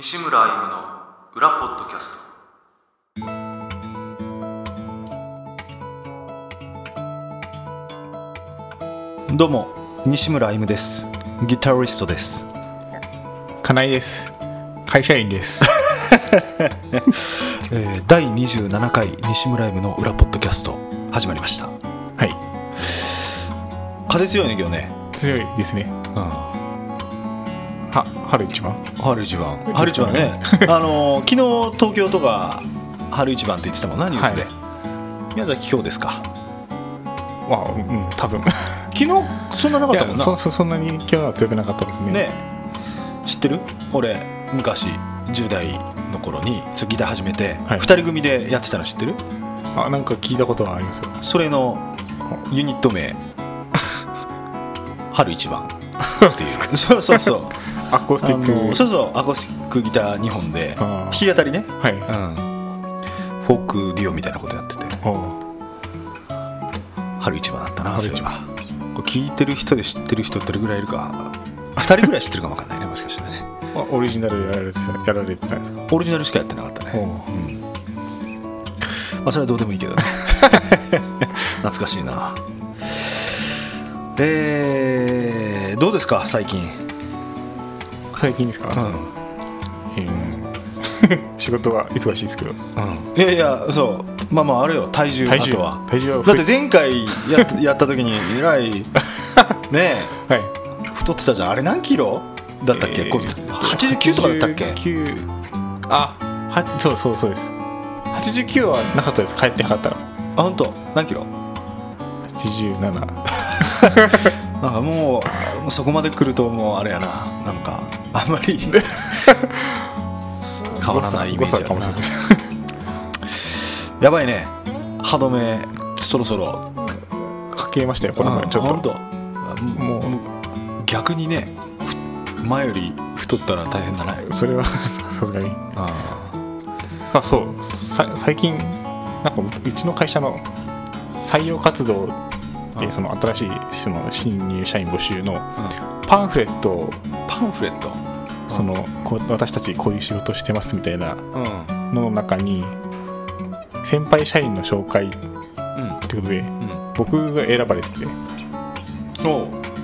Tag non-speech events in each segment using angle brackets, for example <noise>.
西村歩夢の裏ポッドキャスト。どうも西村歩夢です。ギタリストです。金井です。会社員です。<laughs> えー第27回西村歩夢の裏ポッドキャスト始まりました。はい。風強いね今日ね。強いですね。うん。は春一番？春一番。春一番。ね。<laughs> あのー昨日東京とか春一番って言ってたもんなニュースで、は宮崎今日ですか？まあうん多分。<laughs> 昨日そんななかったもんな。そそそんなに今日は強くなかったですね。ね。知ってる？俺昔10代の頃にちょギター始めて、はい。2人組でやってたの知ってる？あなんか聞いたことはありますよ。それのユニット名。<laughs> 春一番っていう。そうそうそうアコースティあックのそうそうアコースティックギター2本で。弾き語りね、はい。うん、フォークデュオみたいなことやってて。春一番だったな春一番。そういえば。これ聞いてる人で知ってる人どれぐらいいるか。2人ぐらい知ってるかもわかんないねもしかしたらね。あオリジナルやられてたやられてたんですか？オリジナルしかやってなかったね。おう。まあそれはどうでもいいけどね。<laughs> 懐かしいな。えー、どうですか最近？最近ですか、うん、<laughs> 仕事が忙しいですけど。いやいやそう。まあまああれよ。体重体重。あとは。体重はだって前回やっ <laughs> やった時にえらい <laughs> ねえ。はい。太ってたじゃん。あれ何キロ？だったっけ、えーこう89とかだったっけ？89あはそうそうそうです。89はなかったです。帰ってなかったらあ本当？何キロ？87なんかもうもうそこまで来るともうあれやな。なんかあんまり <laughs> 変わらないイメージな。やばいね。歯止めそろそろかけましたよこの前ちょっと。もう。逆にねふ前より太ったら大変だね。それはささすがに。ああそう。さ最近なんかうちの会社の採用活動あでその新しいその新入社員募集のパンフレットをパンフレット？そのこう私たちこういう仕事してますみたいなうん。のの中に先輩社員の紹介っうん。てことでうん。僕が選ばれてて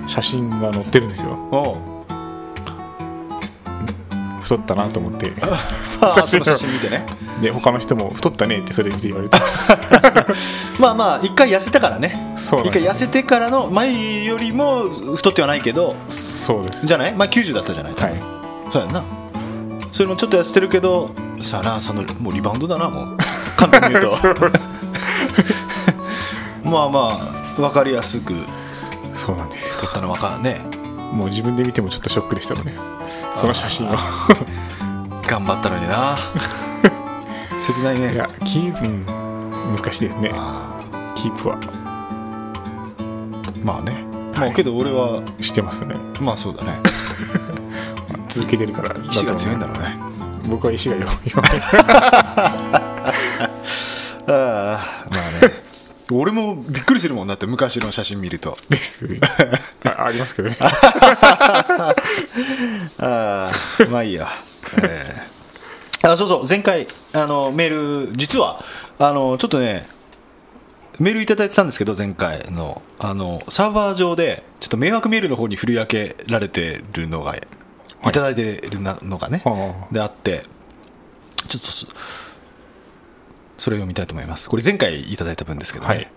写真が載ってるんですよ。太ったなと思って。<laughs> さあその写真見てね。で他の人も太ったねってそれ見て言われて。<laughs> まあまあ一回痩せたからね。一回痩せてからの前よりも太ってはないけどそうです。じゃない？前90だったじゃない？はいそうやんな。それもちょっと痩せてるけどさあなそのもうリバウンドだなもう。簡単に言うと。<laughs> <laughs> まあまあ分かりやすく。そうなんですよ。太ったの分かね。もう自分で見てもちょっとショックでしたもんね。その写真を。<laughs> 頑張ったのにな。切ないね。いやキープうん難しいですね。あキープは。ーまあね、はい。まあけど俺は。してますね。まあそうだね。まあ続けてるから。意志が強いんだろろうね。う僕は意志が弱い。弱 <laughs> いああまあね。俺もびっくりするもんだって昔の写真見ると。ですあありますけどね。<laughs> ああまあいいや、えー。あそうそう前回あのメール実はあのちょっとねメールいただいてたんですけど前回の。あのサーバー上でちょっと迷惑メールの方に振り分けられてるのが、い、ただいてるのがねああであってちょっとそそれを読みたいと思います。これ前回いただいた分ですけどね、はい。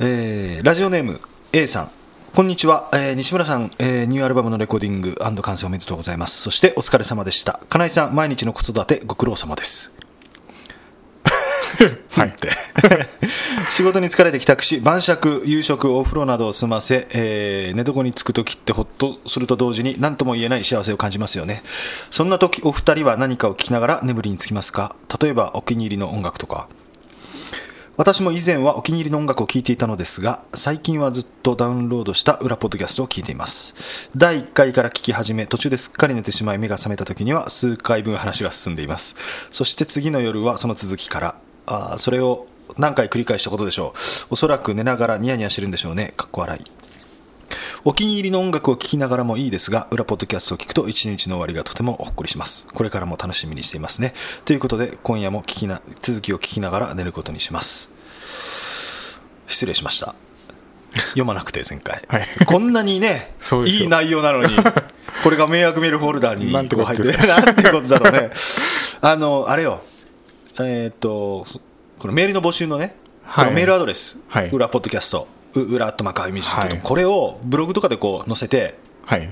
えーラジオネーム A さん。こんにちは、えー西村さん、えーニューアルバムのレコーディング完成おめでとうございます。そしてお疲れ様でした。金井さん毎日の子育てご苦労様です。はい。って <laughs> 仕事に疲れて帰宅し晩酌夕食お風呂などを済ませ、えー寝床につく時ってほっとすると同時に何とも言えない幸せを感じますよね。そんな時お二人は何かを聞きながら眠りにつきますか？例えばお気に入りの音楽とか。私も以前はお気に入りの音楽を聴いていたのですが最近はずっとダウンロードした裏ポッドキャストを聞いています。第1回から聞き始め途中ですっかり寝てしまい目が覚めた時には数回分話が進んでいます。そして次の夜はその続きから。あそれを何回繰り返したことでしょう。おそらく寝ながらニヤニヤしてるんでしょうね。かっこ笑い。お気に入りの音楽を聴きながらもいいですが裏ポッドキャストを聞くと一日の終わりがとてもほっこりします。これからも楽しみにしていますね。ということで今夜も聞きな続きを聞きながら寝ることにします。失礼しました。読まなくて前回、はい。こんなにねいい内容なのにこれが迷惑メールフォルダーになんてこと入ってるなんてことだろうね。あのあれよ。えーっとそこのメールの募集のね、はい。このメールアドレス、はい。裏ポッドキャストう裏アットマークアイミュージックとはい。これをブログとかでこう載せてはい。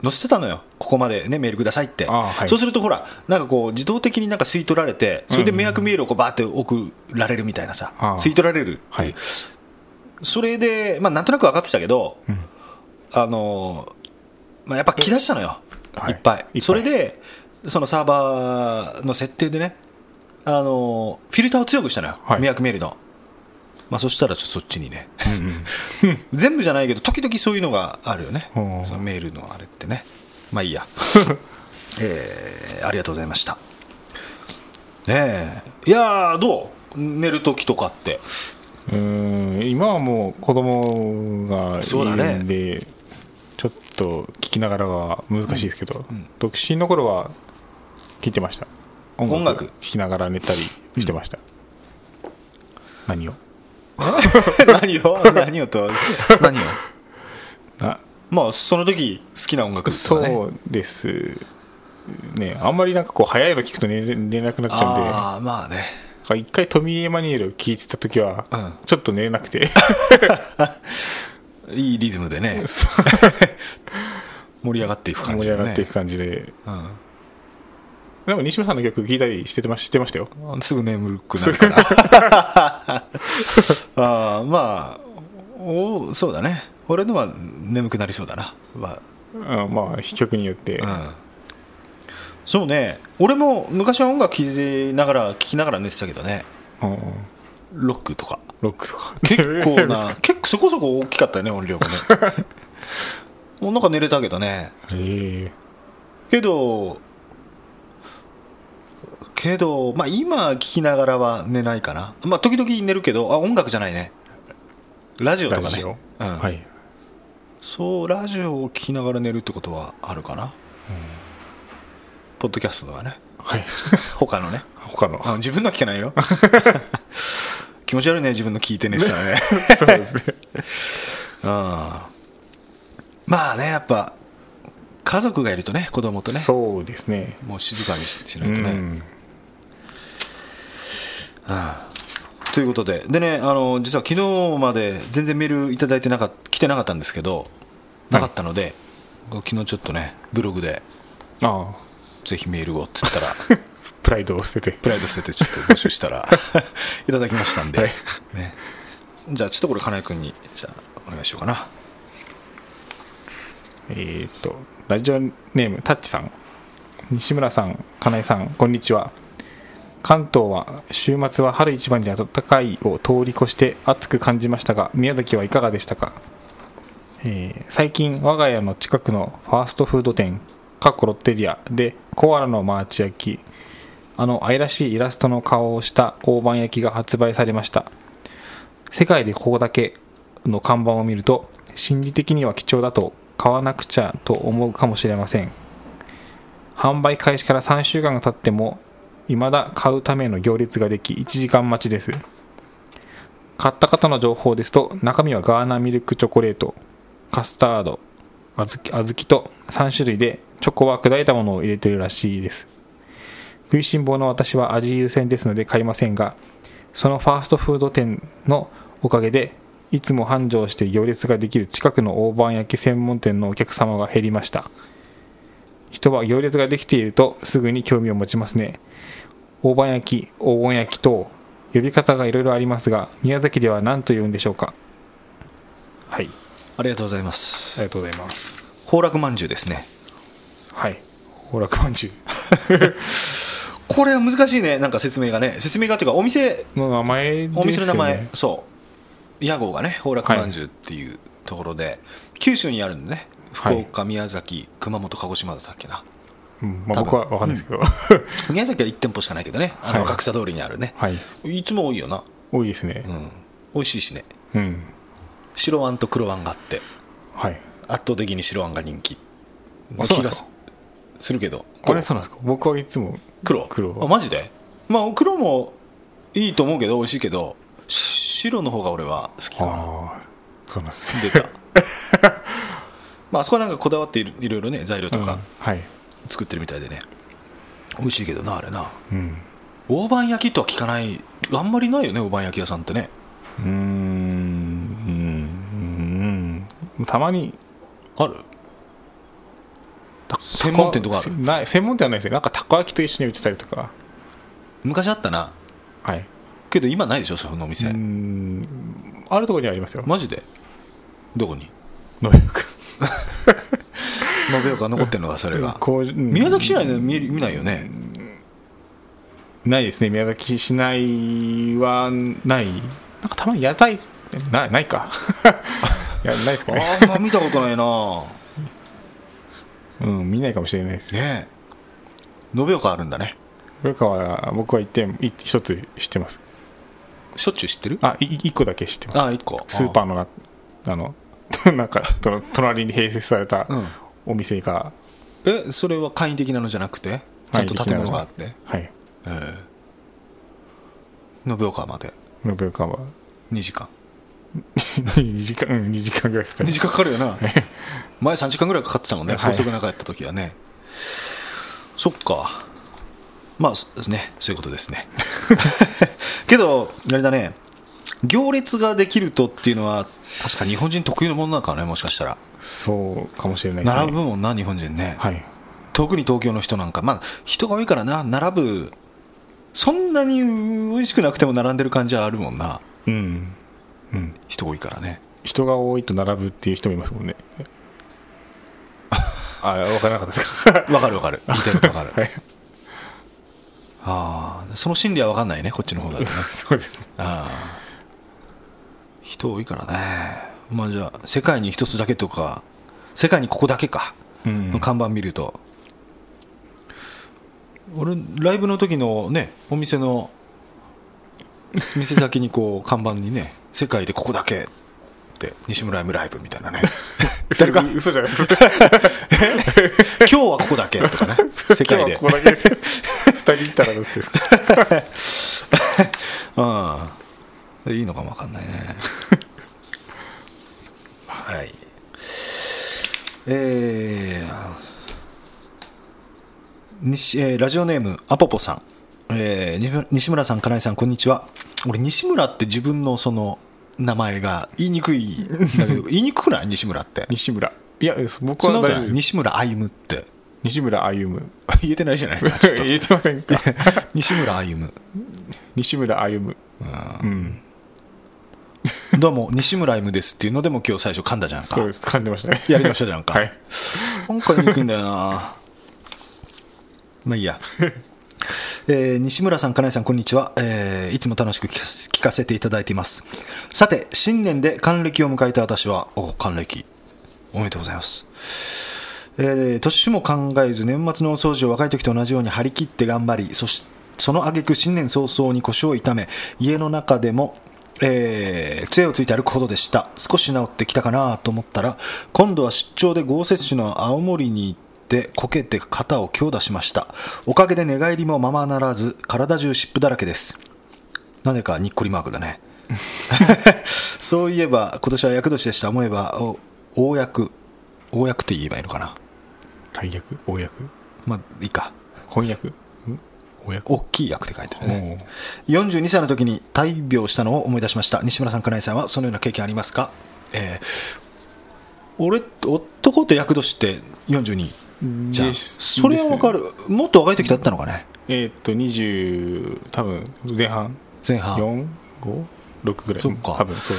載せてたのよ。ここまでねメールくださいって、あはい。そうするとほらなんかこう自動的になんか吸い取られてそれで迷惑メールをこうバーって送られるみたいなさ、ああ吸い取られるっていう、はい。それで、まあ、なんとなく分かってたけど、あのまあ、やっぱ来だしたのよ、はい。い、っぱい。いっぱい。それでそのサーバーの設定でねあのフィルターを強くしたのよ、はい。迷惑メールの、まあ、そしたらちょっとそっちにね、<laughs> 全部じゃないけど時々そういうのがあるよね、う。んそのメールのあれってね。まあいいや。<laughs> えーありがとうございました。ねえ。いやーどう？寝る時とかって。うーん今はもう子供がいるんで、ちょっと聞きながらは難しいですけど、独身の頃は聞いてました音音楽。聞きながら寝たりしてました、何を？<laughs> 何を？何をと <laughs> 何を？なまあその時好きな音楽ね。そうですね。あんまりなんかこう早いの聞くと寝れなくなっちゃうんで。ああまあね。一回トミー・エマニュエルを聞いてた時は、うん。ちょっと寝れなくて。<laughs> いいリズムでね。盛り上がっていく感盛じだね。り上がっていく感じで。うんでも西村さんの曲聞いたりしてましてましたよ。すぐ眠くなるから。<laughs> ああまあおそうだね。俺のは眠くなりそうだな、まうんまあ曲によって、あうん、そうね。俺も昔は音楽聴きながら聴きながら寝てたけどね。うん。ロックとか。ロックとか。結構な <laughs> 結構そこそこ大きかったよね音量がね。<laughs> もうなんか寝れたけどね。へえ。けどけどまあ今聞きながらは寝ないかな。まあ時々寝るけどあ音楽じゃないね。ラジオとかね。ラジオ、うん。はい。そうラジオを聞きながら寝るってことはあるかな、ポッドキャストとかね。はい。<laughs> 他のね。他の。あ自分のは聞けないよ。<laughs> 気持ち悪いね自分の聞いて寝てたらね <laughs> そうですね。うん。まあねやっぱ家族がいるとね子供とね。そうですね。もう静かにしないとね、んということで。でねあの実は昨日まで全然メールいただいてなか来てなかったんですけどなかったので、昨日ちょっとねブログでああ。ぜひメールをって言ったら <laughs> プライドを捨てて。プライド捨ててちょっと募集したら <laughs> いただきましたんで、はい。ね、じゃあちょっとこれ金井君にじゃあお願いしようかな。えっ、とラジオネームタッチさん。西村さん金井さんこんにちは関東は週末は春一番で暖かいを通り越して暑く感じましたが宮崎はいかがでしたか、えー最近我が家の近くのファーストフード店かっこロッテリアでコアラのマーチ焼きあの愛らしいイラストの顔をした大判焼きが発売されました。世界でここだけの看板を見ると心理的には貴重だと買わなくちゃと思うかもしれません。販売開始から3週間が経っても未だ買うための行列ができ1時間待ちです。買った方の情報ですと中身はガーナミルクチョコレートカスタード小豆小豆と3種類でチョコは砕いたものを入れてるらしいです。食いしん坊の私は味優先ですので買いませんがそのファーストフード店のおかげでいつも繁盛して行列ができる近くの大判焼き専門店のお客様が減りました。人は行列ができているとすぐに興味を持ちますね。大判焼き黄金焼き等呼び方がいろいろありますが宮崎では何と言うんでしょうか？はい。ありがとうございます。ありがとうございます。崩落まんじゅうですね。はい。崩落まんじゅ <laughs> これは難しいね。なんか説明がね。説明がっていうかお店うの名前ね。お店の名前、そう。屋号がね崩落まんじゅうっていうところで、九州にあるんでね福はい。岡、宮崎熊本鹿児島だったっけな。うんまあ、僕は分かんないですけど、<laughs> 宮崎は1店舗しかないけどね。あのはい。角田通りにあるね、はい。い、つも多いよな、多いですね。うん、美味しいしね。うん。白あんと黒あんがあって。はい。圧倒的に白あんが人気。な気がすするけど。あれそうなんですか？僕はいつも黒。黒。あマジで？まあ黒もいいと思うけど美味しいけどし白の方が俺は好きかな。そうなんです出た <laughs> まああそこはなんかこだわっているいろいろね材料とか作ってるみたいでね、美味しいけどなあれな。うん。大判焼きとは聞かない。あんまりないよね大判焼き屋さんってね。うーん。うん。うん。たまに。ある？専門店とかある？ない専門店はないですよ。なんかたこ焼きと一緒に売ってたりとか。昔あったな。はい。けど今ないでしょそのお店、うーん。あるところにありますよ。マジで？どこに？<laughs> 野良く <laughs> 延岡残ってんのかそれが。宮崎市内で見見ないよね。ないですね。宮崎市内はない。なんかたまに屋台なないか。<laughs> いやないですかね。あんま見たことないな。<laughs> うん見ないかもしれないです。ねえ。延岡あるんだね。古川は僕は一点い一つ知ってます。しょっちゅう知ってる？あい一個だけ知ってます。あ一個。スーパーのなあの <laughs> なんか隣に併設されたうん。お店が、えそれは簡易的なのじゃなくて？ちゃんと建物があって？はい。延岡まで。延岡は。2時間。<laughs> 2時間うん2時間ぐらいかか2る時間かかるよな。前3時間ぐらいかかってたもんね。はい。高速なかった時はね、そっか。まあねそういうことですね。<laughs> けどあれだね行列ができるとっていうのは確か日本人特有のものなのかねもしかしたら。そうかもしれないですね。並ぶもんな日本人ね、はい。特に東京の人なんか。まあ人が多いからな。並ぶそんなに美味しくなくても並んでる感じはあるもんな。うん。うん。人多いからね。人が多いと並ぶっていう人もいますもんね。<laughs> あ分からなかったですか？わかるわかる。言いたいことわかる。はい。ああその心理は分かんないねこっちの方だとね。<laughs> そうです。ああ人多いからね。まあじゃあ世界に一つだけとか世界にここだけか。うん。の看板見ると、俺ライブの時のねお店の店先にこう看板にね「<laughs> 世界でここだけ」って西村 M ライブみたいなね。<laughs> それか？嘘じゃない。ですか今日はここだけとかね。<laughs> 世界で。ここだけ。2人いたらどうですか？うんいいのかもわかんないね。<laughs> はい。えー西えーラジオネームアポポさん、えー西村さん金井さんこんにちは。俺西村って自分のその名前が言いにくいんだけど <laughs> 言いにくくない？西村って。西村。いや僕は西村歩夢って。西村歩夢。<laughs> 言えてないじゃない？かちょっと言えてませんか？西村歩夢。西村歩夢。うんどうも西村 M ですっていうのでも今日最初噛んだじゃんか。そうです。噛んでましたね。やりましたじゃんか、はい。なんか言いんだよな。<laughs> まあいいや、えー西村さん金井さんこんにちは、えーいつも楽しく聞かせ聞かせていただいています。さて新年で還暦を迎えた私はお還暦。おめでとうございます。えー年も考えず年末のお掃除を若い時と同じように張り切って頑張りそしその挙句新年早々に腰を痛め家の中でも、えー杖をついて歩くほどでした。少し治ってきたかなと思ったら今度は出張で豪雪地の青森に行ってこけて肩を強打しました。おかげで寝返りもままならず体中湿布だらけです。なぜかにっこりマークだね。<laughs> そういえば今年は厄年でした。思えばお大役大役って言えばいいのかな。大役大役。まあいいか。翻訳。ん大きい役って書いてあるね。おー42歳の時に大病したのを思い出しました。西村さん金井さんはそのような経験ありますか、えー俺男って役年って42じゃそれは分かる。もっと若い時だったのかね？えーっと20多分前半。前半。456ぐらい。そっか。多分そう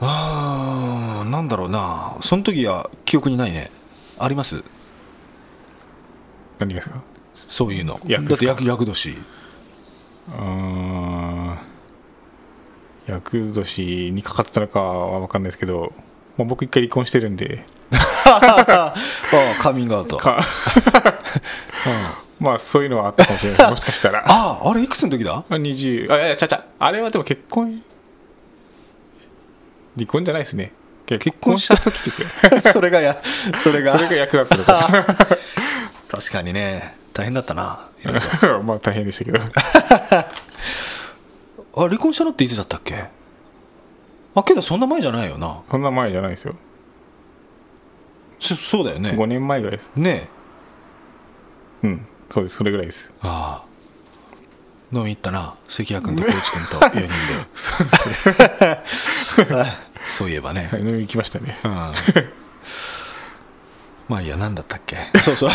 あーなんだろうな。その時は記憶にないね。あります？何がですか？そういうの。役だって役役年。あー厄年にかかってたのかは分かんないですけど、まあ、僕一回離婚してるんで。あ <laughs> あカミングアウト。かまあそういうのはあったかもしれない。<laughs> もしかしたら。あああれいくつの時だ？あ20あいやちゃちゃ。あれはでも結婚。離婚じゃないですね。結婚した時ですよ。<laughs> それがやそれが。それが役立ったのか。確かにね大変だったな。<laughs> まあ大変でしたけど。<laughs> あ離婚したのっていつだったっけ？あけどそんな前じゃないよな。そんな前じゃないですよ。そそうだよね。5年前ぐらいです。ねうん。そうです。それぐらいです。ああ。飲み行ったな。関谷君と <laughs> 光一君と4人で。はい。そういえばね、はい飲み行きましたね。うんまあいいや何だったっけ？そうそう。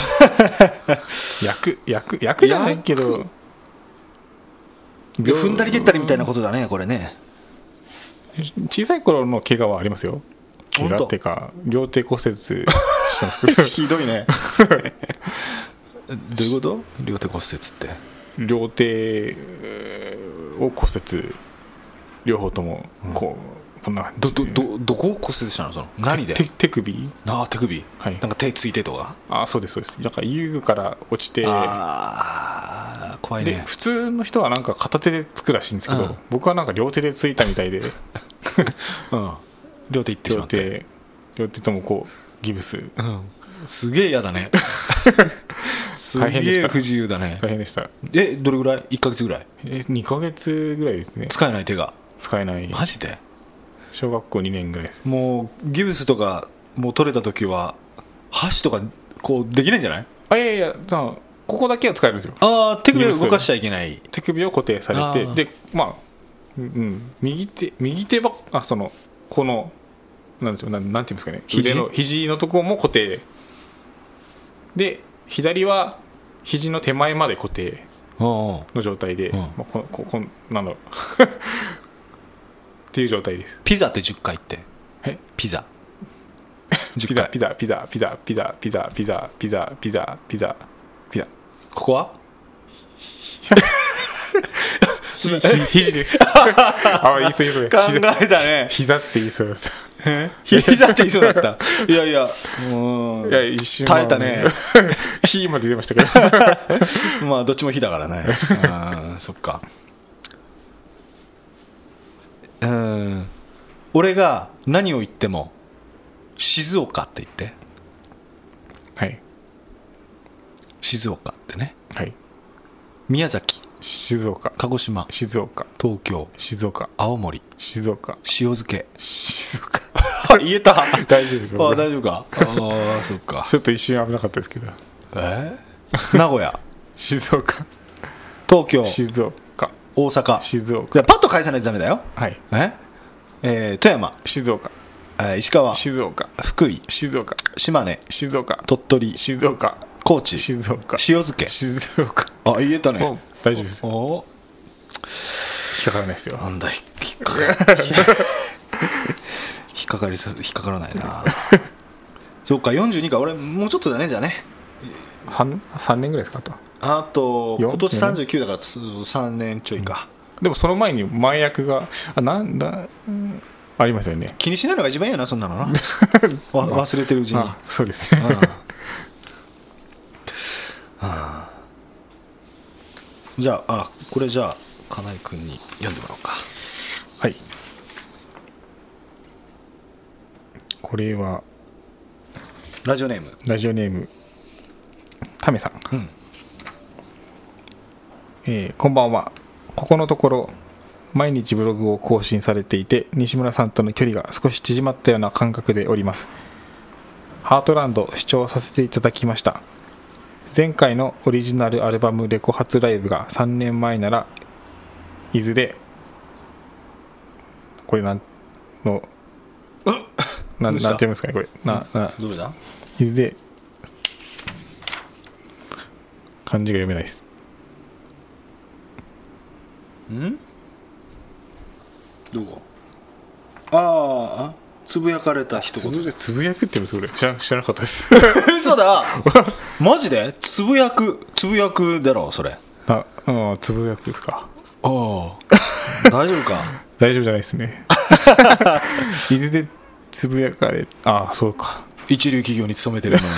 <laughs> 役役役じゃないけど。踏んだり蹴ったりみたいなことだねこれね。小さい頃の怪我はありますよ。怪我っていうか両手骨折したんですけど。<laughs> ひどいね。<laughs> どういうこと？両手骨折って？両手えーを骨折。両方ともこう、こんな感どじで。どどどこを骨折したの？その何で？手手首？ああ手首、はい。なんか手ついてとか？あそうですそうです。なんか遊具から落ちてああ怖いでね普通の人はなんか片手でつくらしいんですけど、うん。僕はなんか両手でついたみたいで。<laughs> うん。両手いってしま両って、手両手ともこうギブス。うん、すげえ嫌だね。す <laughs> げ大変でした。え不自由だね。大変でした。えどれぐらい？1か月ぐらい？え2ヶ月ぐらいですね。使えない手が。使えない。マジで？小学校2年ぐらいです。もうギブスとかもう取れた時は箸とかこうできないんじゃない？あいやいやさあここだけは使えるんですよ。ああ手首を動かしちゃいけない。手首を固定されてでまあうんうん右手右手ばあそのこのなんですよなんなんていうんですかね。肘？腕の肘のところも固定。で左は肘の手前まで固定の状態で、うん。まあ、こここんなんだろうっていう状態です。ピザって10回って。え？ピザ。ピ <laughs> 10回。ザピザピザピザピザピザピザピザピザピザピザ。ここは？ひひ肘です。<laughs> あ言いそう言いそう考膝えたね。膝って言いそうです。膝って言いそうだった？いやいやうん。いや一瞬耐えたね。<laughs> 火まで出ましたけど。まあどっちも火だからね。うんそっかうん。俺が何を言っても静岡って言って。はい。静岡ってね。はい。宮崎。静岡。鹿児島。静岡。東京。静岡。青森。静岡。塩漬け。静岡。<laughs> 言えた？あ <laughs> 大丈夫です。大丈夫か？ああそっか。ちょっと一瞬危なかったですけど。え？ー名古屋。<laughs> 静岡。東京。静岡大阪。静岡。じゃあパッと返さないとダメだよ。はい。え？えー富山、静岡。えー石川。静岡。福井。静岡。島根。静岡。鳥取。静岡。高知。塩静岡。漬け。静岡。あ言えたね。大丈夫です。お引っかからないですよ。なんだ引っかかる。<laughs> 引っかかりす引っかからないな。そうか42か。俺もうちょっとだねじゃあね？3, 3年ぐらいですかあとあとよ今年39だからつ3年ちょいか、でもその前に前役があなんだ、うんありますよね。気にしないのが一番いいよなそんなのな。<laughs> わ忘れてるうちに。あそうですね。うん。<laughs> あー。じゃああこれじゃあ金井君に読んでもらおうか。はい。これはラジオネーム。ラジオネームタメさん、うんえーこんばんは。ここのところ毎日ブログを更新されていて西村さんとの距離が少し縮まったような感覚でおります。ハートランド視聴させていただきました。前回のオリジナルアルバムレコ発ライブが3年前なら伊豆でこれなんの <laughs> ななんていうんですかねこれ。ななどれだ伊豆で漢字が読めないですん？どこ？ああつぶやかれた一つ言ぶつぶやくって言うんですこれ知ら知らなかったです。<laughs> 嘘だ。<laughs> マジで？つぶやく？つぶやくだろそれ。ああうんつぶやくですか。あ <laughs> 大丈夫か？大丈夫じゃないですね。伊豆でつぶやかれああそうか。一流企業に勤めてるのに。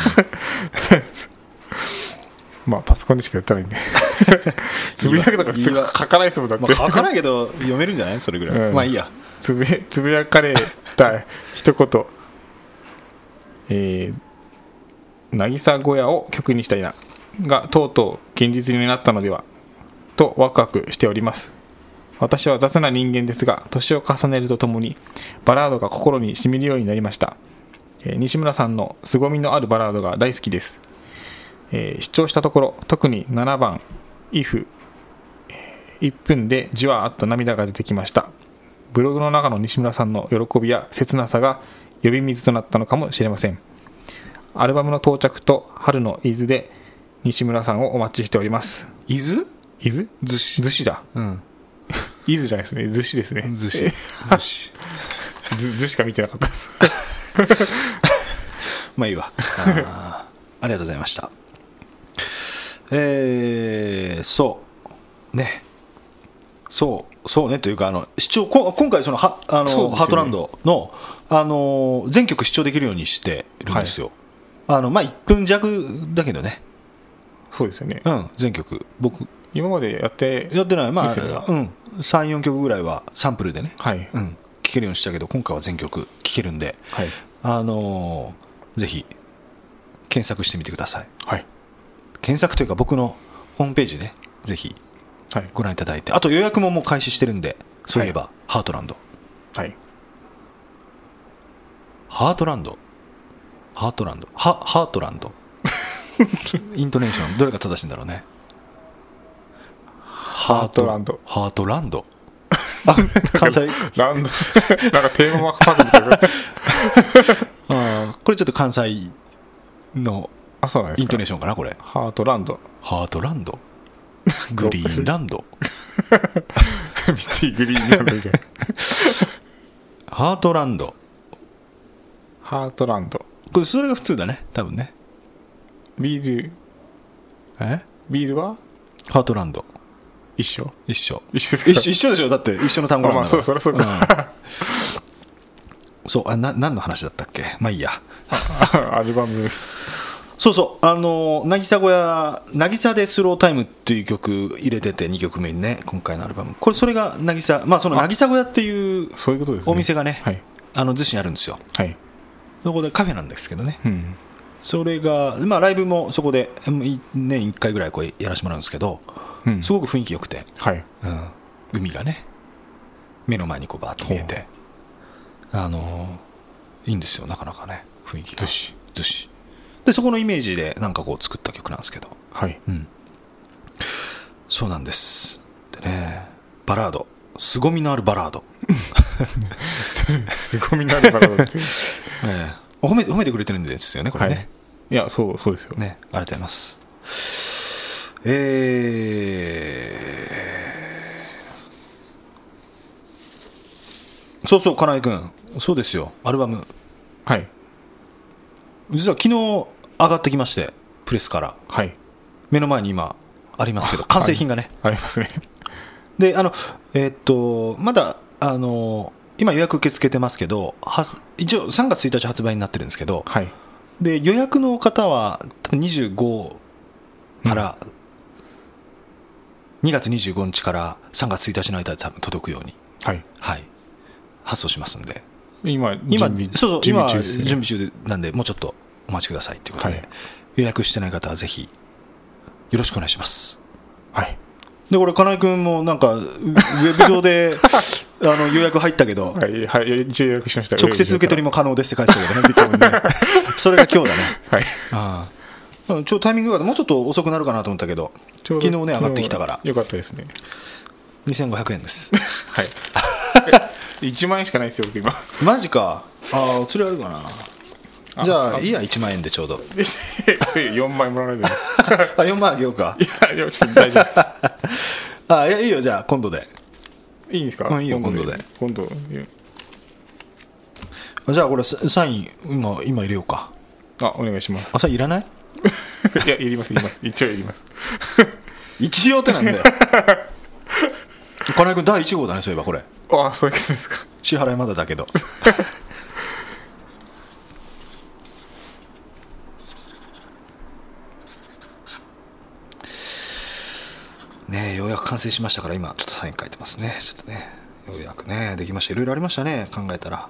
まあパソコンでしかやったらいいんで <laughs> つぶやくとか普通書かないですもんだって、まあ書かないけど読めるんじゃないそれぐらい、うん。まあいいや。つぶやつぶやかれた一言。えー、渚小屋を曲にしたいながとうとう現実になったのではとワクワクしております。私は雑な人間ですが年を重ねるとともにバラードが心にしみるようになりました、えー西村さんの凄みのあるバラードが大好きです、えー視聴したところ特に7番「IF」1分でじわーっと涙が出てきました。ブログの中の西村さんの喜びや切なさが呼び水となったのかもしれません。アルバムの到着と春の伊豆で西村さんをお待ちしております。伊豆？伊豆？逗子。逗子だ。うん。<laughs> 伊豆じゃないですね。逗子ですね。逗子。<laughs> 逗子。ずずしか見てなかったです。<laughs> まあいいわ。あー。ありがとうございましたえー、そう。ね。そうそうねというかあの視聴こ今回そのはあの、ね。ハートランドのあの全曲視聴できるようにしてるんですよ、あのまあ1分弱だけどね。そうですよね。うん全曲。僕。今までやってやってない。まあうん。34曲ぐらいはサンプルでね。はい。うん。聴けるようにしたけど今回は全曲聴けるんで。はい。あのーぜひ検索してみてください。はい検索というか僕のホームページねぜひはい。ご覧いただいて。あと予約ももう開始してるんでそういえば、ハートランド。はい。ハートランド？ハートランド？ハハートランド？<laughs> イントネーションどれが正しいんだろうね。ハートランド。ハートランド。<laughs> あ関西。ランド。なんかテーマパークみたいな <laughs> あーこれちょっと関西のあそうなんですかイントネーションかなこれ。ハートランド。ハートランド？グリーンランド？<laughs> 三井グリーンランドみたい。なハートランド。ハートランド。これそれが普通だね多分ね。ビール。え？ビールは？ハートランド。一緒。一緒。一緒ですか？一緒一緒でしょ？だって一緒の単語あまあなんだから。そうそりゃそうか、そうあな何の話だったっけ？まあいいや。<laughs> アルバムそうそう。あの「渚小屋渚でスロータイム」っていう曲入れてて2曲目にね今回のアルバム。これそれが渚まあその渚小屋っていうそういうことですね。お店がねはい。あの逗子にあるんですよ。はい。そこでカフェなんですけどね。うん。それがまあライブもそこでうんい年1回ぐらいこうやらせてもらうんですけどうん。すごく雰囲気良くて、はい。うん、海がね目の前にこうバーッと見えて。あのいいんですよなかなかね雰囲気が。逗子。逗子でそこのイメージでなんかこう作った曲なんですけど。はい。そうなんです。でねバラード。凄みのあるバラード、<laughs> すごみのあるバラードって。え <laughs> え。褒めて褒めてくれてるんですよねこれはい。ね、いやそうそうですよ。ねありがとうございます。えー、そうそう金井君そうですよ。アルバム。はい。実は昨日上がってきましてプレスから。はい。目の前に今ありますけど <laughs> 完成品がね。ありますね。<laughs> であのえーっとまだあの今予約受け付けてますけどは一応3月1日発売になってるんですけどはい。で予約の方は多分25から、2月25日から3月1日の間で多分届くように、はい。はい、発送しますんで。今今準備そうそう準今備中ですね。準備中なんでもうちょっとお待ちくださいということで、はい。予約してない方はぜひよろしくお願いします。はい。で俺金井君もなんかウウェブ上で <laughs> あの予約入ったけど、はいはい一応予約しました。直接受け取りも可能ですって書いてたけどねビッコムね。<laughs> それが今日だね。はい。ああ。ちょっとタイミングがもうちょっと遅くなるかなと思ったけど昨日ね上がってきたから。よかったですね。2500円です。はい。<laughs> 1万円しかないですよ僕今。マジか。ああお釣りあるかな。あじゃあいいや1万円でちょうど。<laughs> 4万円もらわないで。<laughs> あ4万あげようか。いやいやちょっと大丈夫です。<laughs> あいやいいよじゃあ今度で。いいんですか？うんいいよ今度で。今度じゃあこれササイン今今入れようか。あお願いします。あサインいらない？いやいりますいります。一応いります。一応ってなんだよ。金井君第1号だねそういえばこれ。あそういうことですか。支払いまだだけどねえようやく完成しましたから今ちょっとサイン書いてますね。ちょっとねようやくねできました。いろいろありましたね考えたら。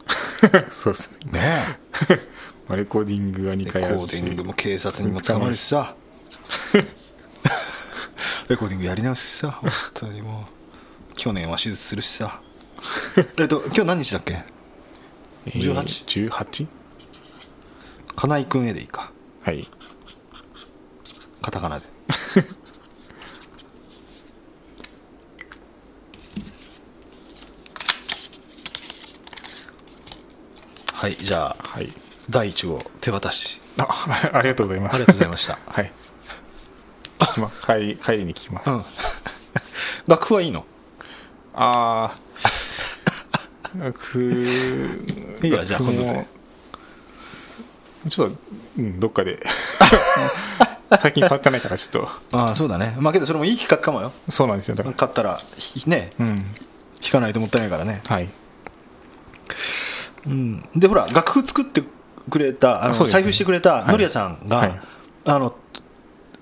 <laughs> そうですね。ねえ。<laughs> まあレコーディングが2レコ回あるし。ーディングも警察にも捕まるしさ。<laughs> レコーディングやり直すしさ本当にもう。去年は手術するしさ。えっと今日何日だっけ？えー 18? 18? 金井君へでいいか。はい。カタカナではいじゃあはい。第1号手渡し。あ <laughs> ありがとうございます。ありがとうございました。<laughs> はい。帰り帰りに聞きます、うん。<laughs> 楽譜はいいの？ああ楽いいやじゃあ今度でちょっと、うん、どっかで。最近触ってないからちょっああそうだね。まあけどそれもいい企画かもよ。とそうなんですよ。だから。買ったらひねうん。弾かないともったいないからね、はいうん、でほら楽譜作ってくれたあのね。財布してくれたはい。のりやさんが、はい。あの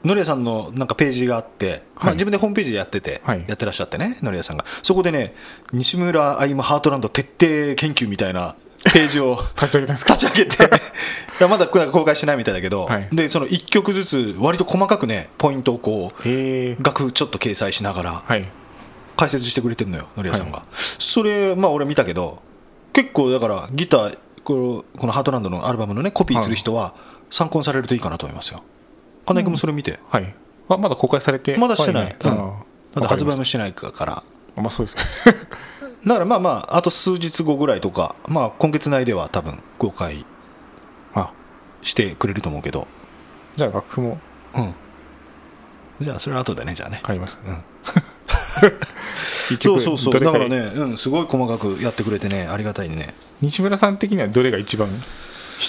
のりやさんのなんかページがあって、まあ、はい自分でホームページでやってて、はい。やってらっしゃってねのりやさんが。そこでね西村歩夢ハートランド徹底研究みたいなページを <laughs> 立ち上げていやまだ公開してないみたいだけど、はい。でその1曲ずつ割と細かくねポイントをこう楽譜ちょっと掲載しながらはい。解説してくれてるのよのりやさんが、それまあ俺見たけど結構だからギターこのこのハートランドのアルバムのねコピーする人は参考にされるといいかなと思いますよ。金井君もそれ見て、はい。あまだ公開されてまだしてない、はうん。あまだ発売ももしてないから。あまあそうです。<laughs> だからまあまああと数日後ぐらいとかまあ今月内では多分公開あ。してくれると思うけど。じゃあ楽譜も。うん。じゃあそれは後でねじゃあね。買います、うん <laughs> そうそうそう。だからね、うん、すごい細かくやってくれてねありがたいね。西村さん的にはどれが一番弾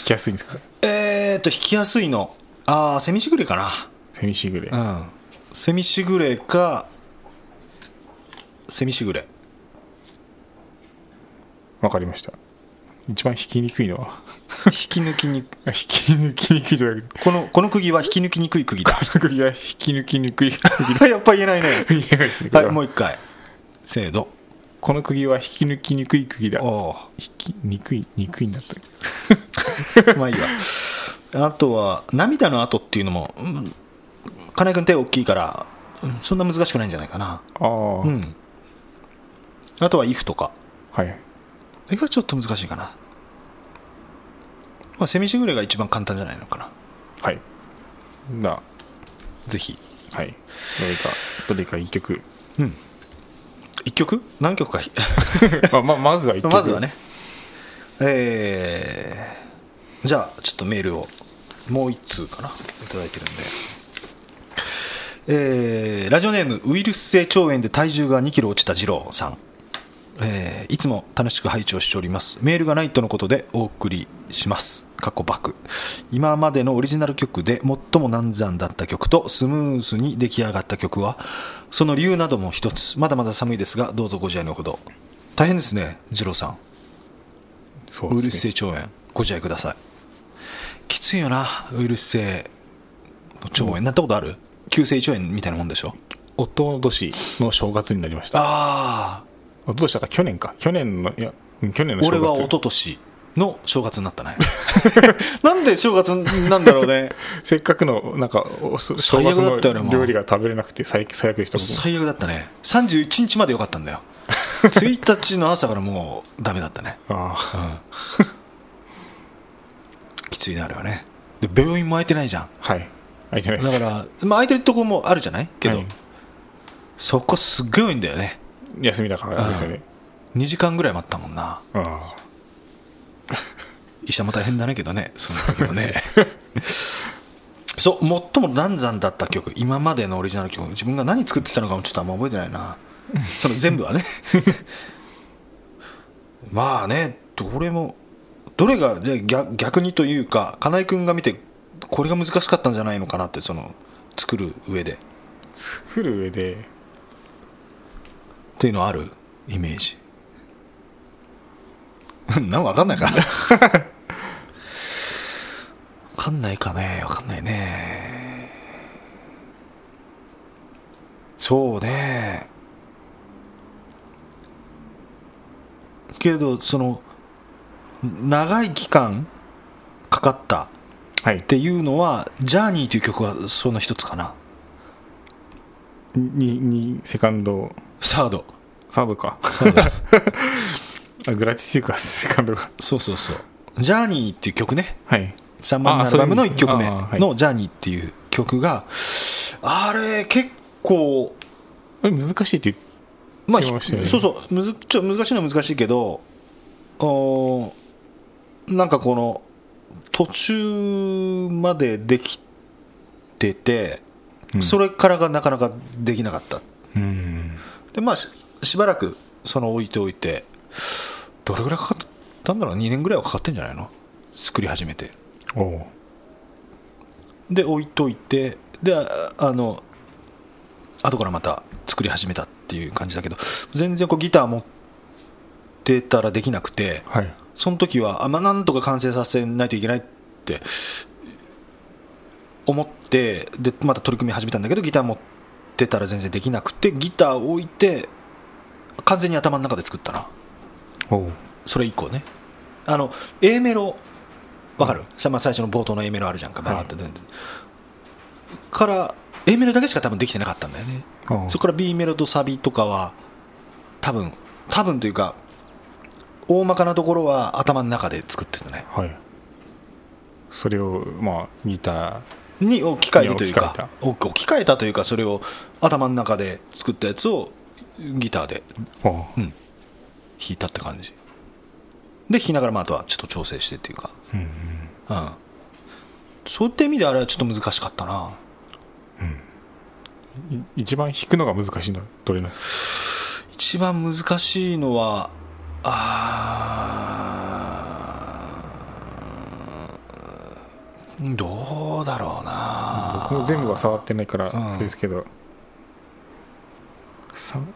きやすいんですか？えー、っと弾きやすいの。ああセミシグレかな。セミシグレ。うん。セミシグレかセミシグレ。わかりました。一番弾きにくいのは？引き抜きに弾 <laughs> き抜きにくいじゃなくて。このこの釘は引き抜きにくい釘だ。釘が引き抜きにくい釘。<laughs> やっぱ言えないね。<laughs> 言えないですねこはいもう一回せーのこの釘は引き抜きにくい釘だ。お引きにくいにくいんだったー <laughs> まあいいわあとは涙の後っていうのも、うん、金井君手大きいから、うんそんな難しくないんじゃないかな。ああ、うん。あとは「if」とか。はい「if」はちょっと難しいかな。まあセミシグレが一番簡単じゃないのかな。はい。だぜひ。はい。どれかどれか一曲1曲？何曲か？<laughs> まあまあまずは一曲。まずはね。えーじゃあちょっとメールをもう1通かな。いただいてるんで。えーラジオネームウイルス性腸炎で体重が2キロ落ちた二郎さん。えーいつも楽しく拝聴しております。メールがないとのことでお送りします過去バク今までのオリジナル曲で最も難産だった曲とスムーズに出来上がった曲はその理由なども一つ。まだまだ寒いですがどうぞご自愛のほど。大変ですね二郎さん。そうウイルス性腸炎ご自愛ください。きついよなウイルス性腸炎。なったことある？急性胃腸炎みたいなもんでしょ？おととしの正月になりました。ああおととしだから去年か。去年のいやうん去年の正月。俺は一昨年の正月になったね。<laughs> なんで正月なんだろうね。せっかくのなんかお正最悪月だったよねもう。の料理が食べれなくて最最悪でした最悪だったね。31日までよかったんだよ。<laughs> 1日の朝からもうダメだったね。ああ。きついねあれはね。で病院も空いてないじゃん。はい。空いてないだから、まあ、空いてるとこもあるじゃない？けど、はい。そこすっごい多いんだよね。休みだからですよね。2時間ぐらい待ったもんな。ああ医者も大変だねけどねその時はね。そう最も難産だった曲今までのオリジナル曲自分が何作ってたのかもちょっとあんま覚えてないな。その全部はね。<laughs> まあねどれもどれがじゃあ逆逆にというか金井君が見てこれが難しかったんじゃないのかなってその作る上で。作る上で。っていうのある？イメージ <laughs> なんか分かんないか。分かんないかね。分かんないね。そうね。けどその長い期間かかったはい。っていうのは「ジャーニーという曲はその一つかな。ににセカンド。サード。サードか。サード。あ <laughs> グラティチューかセカンドが。そうそうそう「ジャーニーっていう曲ね。はい。3枚目のあアルバムの1曲目。の「ジャーニーっていう曲があれ結構あれ難しいって言っまあ、聞きましたよね。そうそう。むずちょ難しいのは難しいけどおーなんかこの途中までできてて、うん。それからがなかなかできなかった。うん。でまあししばらくその置いておいてどれぐらいかかったんだろう2年ぐらいはかかってんじゃないの？作り始めて。で置いといてでああの後からまた作り始めたっていう感じだけど全然こうギター持ってたらできなくてはい。その時はあ、まあ、なんとか完成させないといけないって思ってでまた取り組み始めたんだけどギター持ってたら全然できなくてギターを置いて完全に頭の中で作ったなそれ以降ね。あの A メロわかる、さまあ、最初の冒頭の A メロあるじゃんかバーって。出て、から A メロだけしか多分できてなかったんだよね。そこから B メロとサビとかは多分多分というか大まかなところは頭の中で作ってたね。はい。それをまあギタに置き換えるというか置き換えた。というかそれを頭の中で作ったやつをギターで。ーおお弾いたって感じ。で弾きながらまああとはちょっと調整してっていうか。うんうん。うん。そういった意味であれはちょっと難しかったな。い一番弾くのが難しいのはどれなんです一番難しいのはあーどうだろうな。僕も全部は触ってないからですけど、サン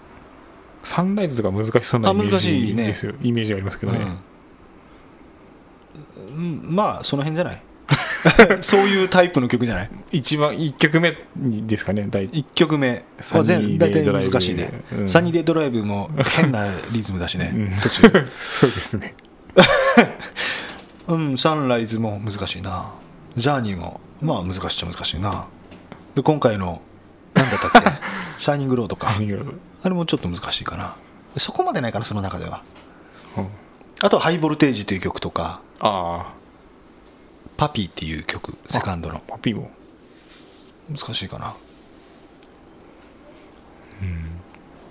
サンライズとか難しそうなあイメー難しいね。ジですよ、イメージがありますけどね、うん。うん。まあその辺じゃない？<laughs> そういうタイプの曲じゃない？一番1曲目ですかね大体。1曲目。は全大体難しいね、うん。サニーデイドライブも変なリズムだしね、うん途中そうですね。<laughs> うんサンライズも難しいな。ジャーニーも。まあ難しいっちゃ難しいな。で今回の何だったっけ？シャイニングロードか。あれもちょっと難しいかな。そこまでないかなその中では。あとはハイボルテージという曲とか。あパピーっていう曲セカンドの。あパピーも。難しいかな。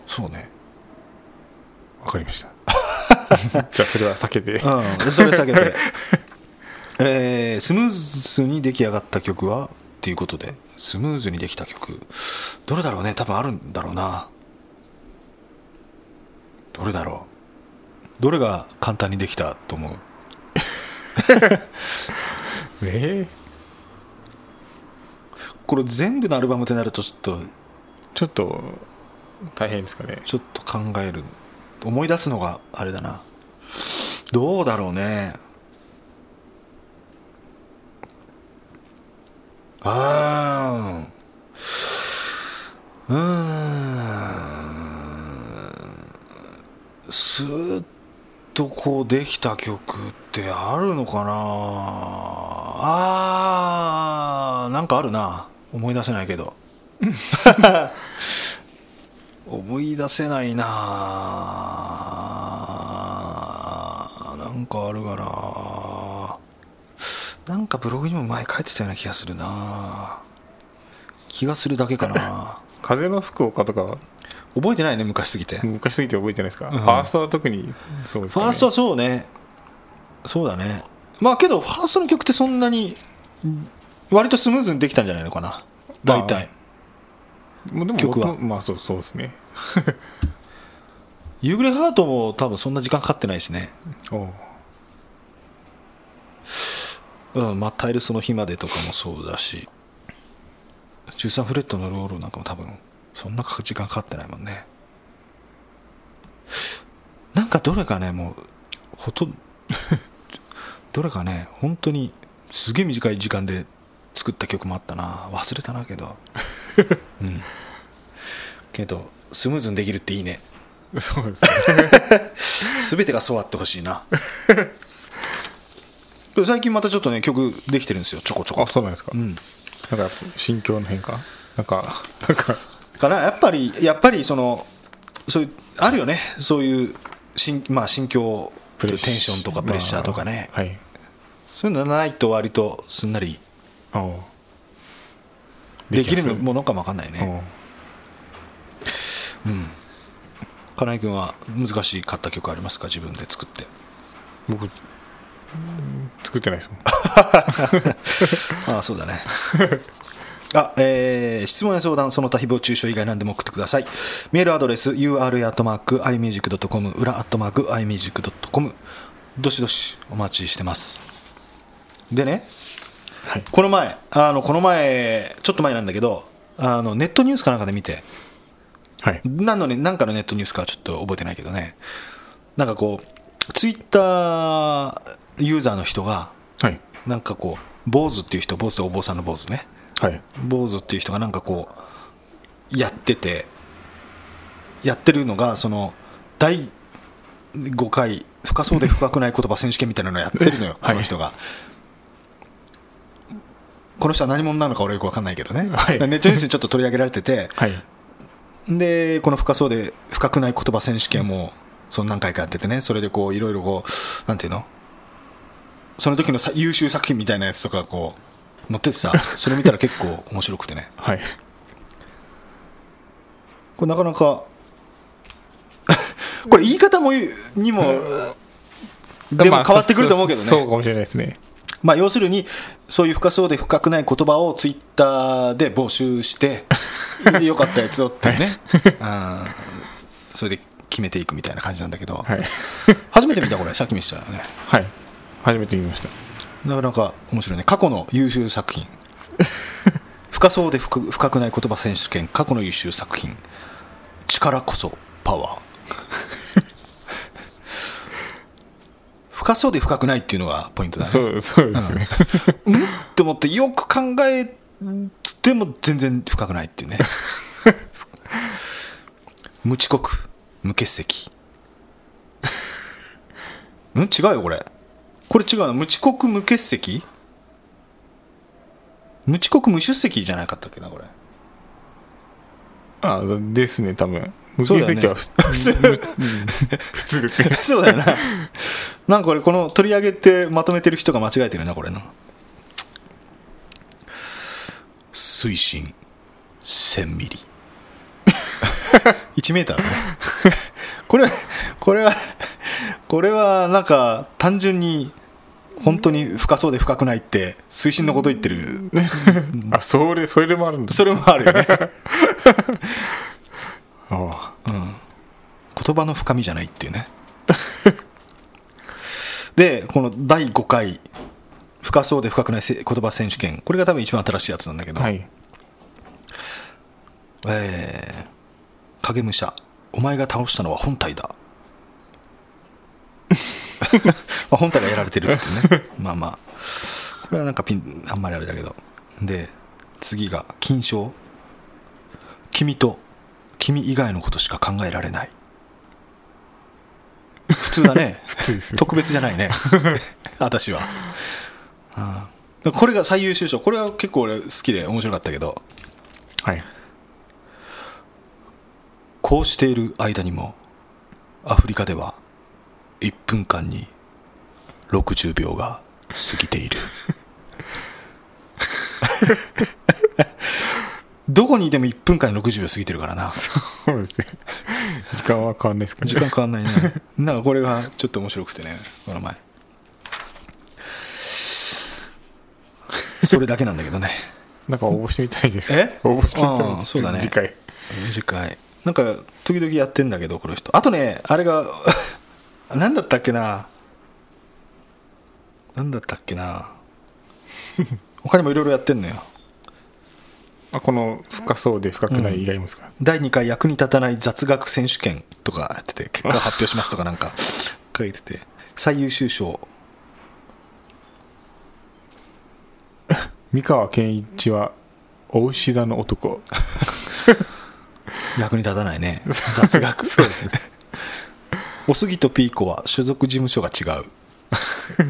そうね。分かりました。<laughs> じゃあそれは避けて。うん。でそれ下げて。<laughs> えースムーズに出来上がった曲は？っていうことでスムーズにできた曲。どれだろうね。多分あるんだろうな。どれだろう。どれが簡単にできたと思う？<laughs> えー、これ全部のアルバムってなるとちょっとちょっと大変ですかね。ちょっと考える。思い出すのがあれだな。どうだろうねあー。うん。スーッとこうできた曲ってあるのかな。あー。なんかあるな。思い出せないけど。<laughs> 思い出せないな。なんかあるかな。なんかブログにも前書いてたような気がするな。気がするだけかな。<laughs> 風の福岡とかは？覚えてないね昔すぎて。フ昔すぎて覚えてないですか、ん。ファーストは特にそうですか、ね、ァーストはそうね。そうだね。まあけどファーストの曲ってそんなに割とスムーズにできたんじゃないのかな。大体。もうでも曲は。まあそうそうですね。<laughs> 夕暮れハートも多分そんな時間かかってないしね。<laughs> おううん、まあ、タイルその日までとかもそうだし。13フレットのロールなんかも多分そんな時間かかってないもんね。なんかどれかねもうほとんど <laughs> れかね本当にすげえ短い時間で作った曲もあったな。忘れたなけど。<laughs> うん。けどスムーズにできるっていいね。そうですね。<laughs> 全てがそうあってほしいな。れ最近またちょっとね曲できてるんですよ。ちょこちょこ。あそうなんですか、うん。なんか心境の変化。なんか <laughs> なんか。かなやっぱりやっぱりそのそういうあるよね。そういう心,、まあ、心境。テンションとかプレッシャーとかね、まあはい。そういうのないと割とすんなり。できるものかもわかんないね。おう金井君は難しかった曲ありますか？自分で作って。僕うん作ってないですもん。ああそうだね。<laughs> あえー質問や相談その他誹謗中傷以外何でも送ってください。メールアドレス ur.imusic.com 裏 .imusic.com どしどしお待ちしてます。でねはい。この前あのこの前ちょっと前なんだけどあのネットニュースかなんかで見てはい。何のね何かのネットニュースかはちょっと覚えてないけどね。なんかこうツイッターユーザーの人がはい。なんかこう坊主っていう人坊主ってお坊さんの坊主ね。はい。坊主っていう人がなんかこうやっててやってるのがその第5回深そうで深くない言葉選手権みたいなのやってるのよ、はい。この人が。この人は何者なのか俺よく分かんないけどね、はい。ネットニュースにちょっと取り上げられてて、はい。でこの深そうで深くない言葉選手権もその何回かやっててね。それでこういろいろこうなんていうの？その時のさ優秀作品みたいなやつとかこう載っててさ <laughs> それ見たら結構面白くてね。はい。これなかなか <laughs> これ言い方もにもでも変わってくると思うけどね、そうかもしれないですね。まあ、要するにそういう深そうで深くない言葉をツイッターで募集して <laughs> よかったやつをってね。うんそれで決めていくみたいな感じなんだけど、はい。初めて見たこれ。さっき見せたよね。はい初めて見ました。なかなか面白いね。過去の優秀作品。<laughs> 深そうで深深くない言葉選手権。過去の優秀作品。力こそパワー。<laughs> 深そうで深くないっていうのがポイントだね。そうそうですね、うん。って思ってよく考えても全然深くないっていうね。<laughs> 無遅刻無欠席。うん？違うよこれこれ違うの？無遅刻無欠席？無遅刻無出席じゃなかったっけなこれ。あですね多分。無そうだよね。形席は <laughs> 普通うん。普通。ですねそうだよな。なんかこれこの取り上げてまとめてる人が間違えてるなこれな水深1000ミリ。<laughs> 1メーターだね。これこれはこれはなんか単純に本当に深そうで深くないって水深のこと言ってる。あそれそれでもあるんだ。それもあるよね。<laughs> あ言葉の深みじゃないっていうね。でこの第5回深そうで深くないせ言葉選手権。これが多分一番新しいやつなんだけど、あはい。えー影武者。お前が倒したのは本体だ <laughs> <laughs> まあ本体がやられてるってね。<laughs> まあまあ。これはなんかピンあんまりあれだけど。で次が金賞。君と君以外のことしか考えられない。普通だね。<laughs> 普通ですね。特別じゃないね。私は、うんこれが最優秀賞。これは結構俺好きで面白かったけど。はい。こうしている間にもアフリカでは1分間に60秒が過ぎている。<laughs> どこにいても1分間に60秒過ぎてるからな。そうですね。時間は変わんないですけど時間変わんないね。なんかこれがちょっと面白くてねこの前。それだけなんだけどね。なんか応募してみたいです。え？応募してみたいあです。あそうだね。次回。次回。なんか時々やってんだけどこの人。あとねあれが何だったっけな？何だったっけな？<laughs> 他にもいろいろやってんのよ。あこの深そうで深くない以外もですか、第2回役に立たない雑学選手権とかやってて結果発表しますとかなんか <laughs> 書いてて最優秀賞。<laughs> 三河健一はお牛座の男。役に立たないね。雑学。そうですねおすぎとピーコは所属事務所が違う。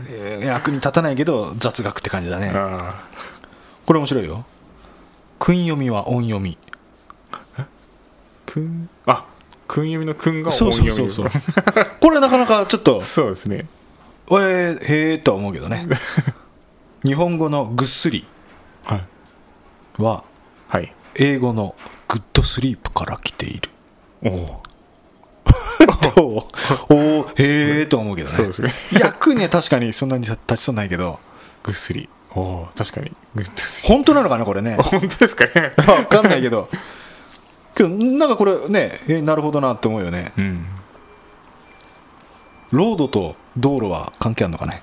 え <laughs> ー役に立たないけど雑学って感じだね。あこれ面白いよ。訓読みは音読み。あくんあ訓読みの訓が音そう読みそう。そうそう <laughs> これなかなかちょっとそうですね。えー、へえとは思うけどね。<laughs> 日本語のぐっすりはい。ははい。英語の good sleep から来ている。おおとおーへえとは思うけどね。そうですね。役には確かにそんなに立ちそうないけど。ぐっすり。おお確かに。 good s 本当なのかなこれね。本当ですかね。分かんないけど。けどなんかこれねえーなるほどなって思うよね。うん。ロードと道路は関係あるのかね？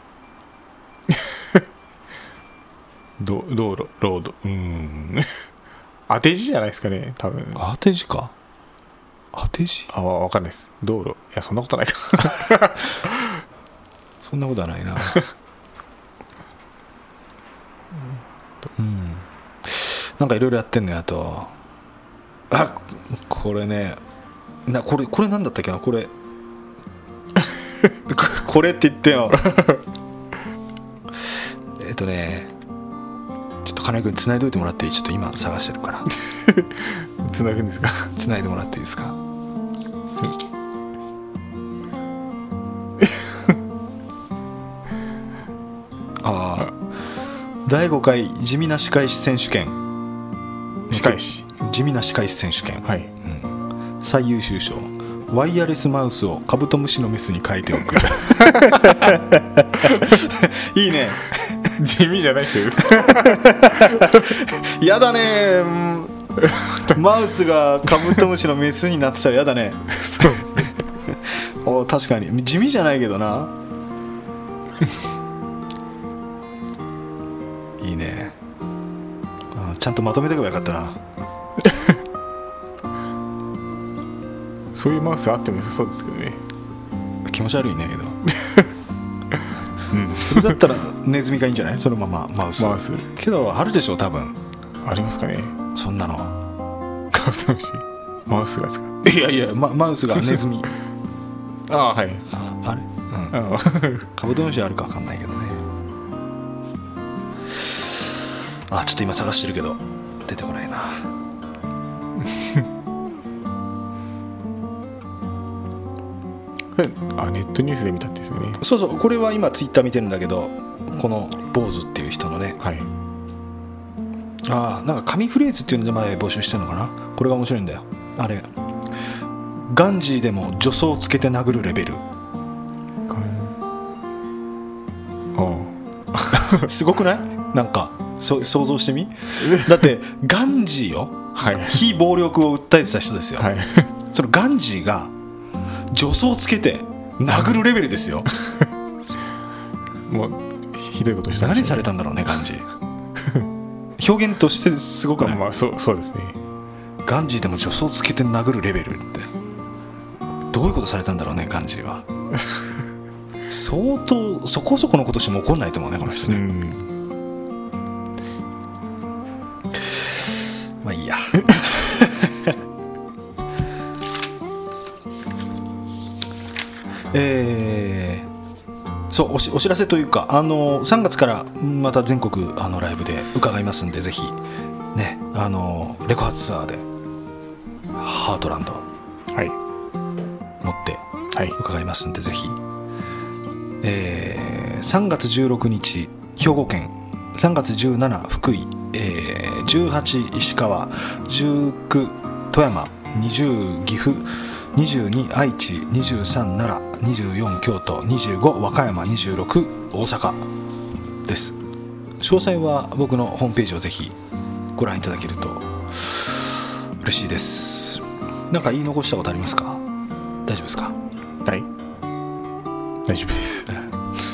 <laughs> ど道路ロード。うーん。<laughs> 当て字じゃないですかね多分。当て字か当て字あわかんないです。道路。いやそんなことないか。<laughs> そんなことはないな。<laughs> うん。なんかいろいろやってんねあと。あこれね。なこれこれなんだったっけな？これ。こ <laughs> これって言ってよ。えっとね。ちょっと金井君つないどいてもらってちょっと今探してるからつなぐんですか？<laughs> つないでもらっていいですか？す <laughs> ああ第5回地味な歯科医師選手権。近いし。地味な歯科医師選手権。はい。最優秀賞。ワイヤレスマウスをカブトムシのメスに変えておく。<laughs> いいね。地味じゃないですよ。やだねうん <laughs> マウスがカブトムシのメスになってたらやだね。そうですね。<laughs> お確かに。地味じゃないけどな。<laughs> いいね。あちゃんとまとめておけばよかったな。そういうマウスあっても良さそうですけどね。気持ち悪いねけど。うん。それだったらネズミがいいんじゃない？そのままマウス。マウス。けどあるでしょ多分。ありますかねカブトムシマウスがですかいやいや、ま、マウスがネズミ。<laughs> ああはい。あれうん。あカブトムシあるか分かんないけどね。あちょっと今探してるけど。出てこないな。<laughs> あネットニュースで見たんですよね。そうそうこれは今ツイッター見てるんだけどこの坊主っていう人のね。はいああなんか神フレーズっていうので前募集してるのかな？これが面白いんだよ。あれ。ガンジーでも助走をつけて殴るレベル。あ <laughs> すごくない？なんかそ想像してみ？だってガンジーよ。はい。非暴力を訴えてた人ですよ、はい。そのガンジーが助走をつけて殴るレベルですよ。<laughs> もうひどいことしたんで何されたんだろうねガンジー表現としてすごくない、まあそうそうですね。ガンジーでも助走をつけて殴るレベルって。どういうことされたんだろうねガンジーは。<laughs> 相当そこそこのことしても怒んないと思うねこの人ね、うんそうおしお知らせというかあの3月からまた全国あのライブで伺いますんでぜひねあのレコ発ツアーでハートランドはい。持ってはい。伺いますんでぜひ、えー3月16日兵庫県3月17福井、えー18石川19富山20岐阜22愛知23奈良24京都25和歌山26大阪です。詳細は僕のホームページをぜひご覧いただけると嬉しいです。なんか言い残したことありますか？大丈夫ですか？はい。大丈夫です。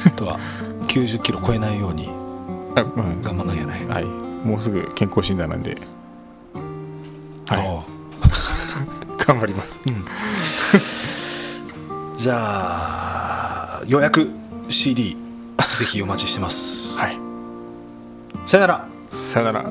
あとは90キロ超えないように頑張んなきゃね。はい。もうすぐ健康診断なんで頑張ります <laughs> じゃあ予約 CD ぜひお待ちしてます。はいさよなら。さよなら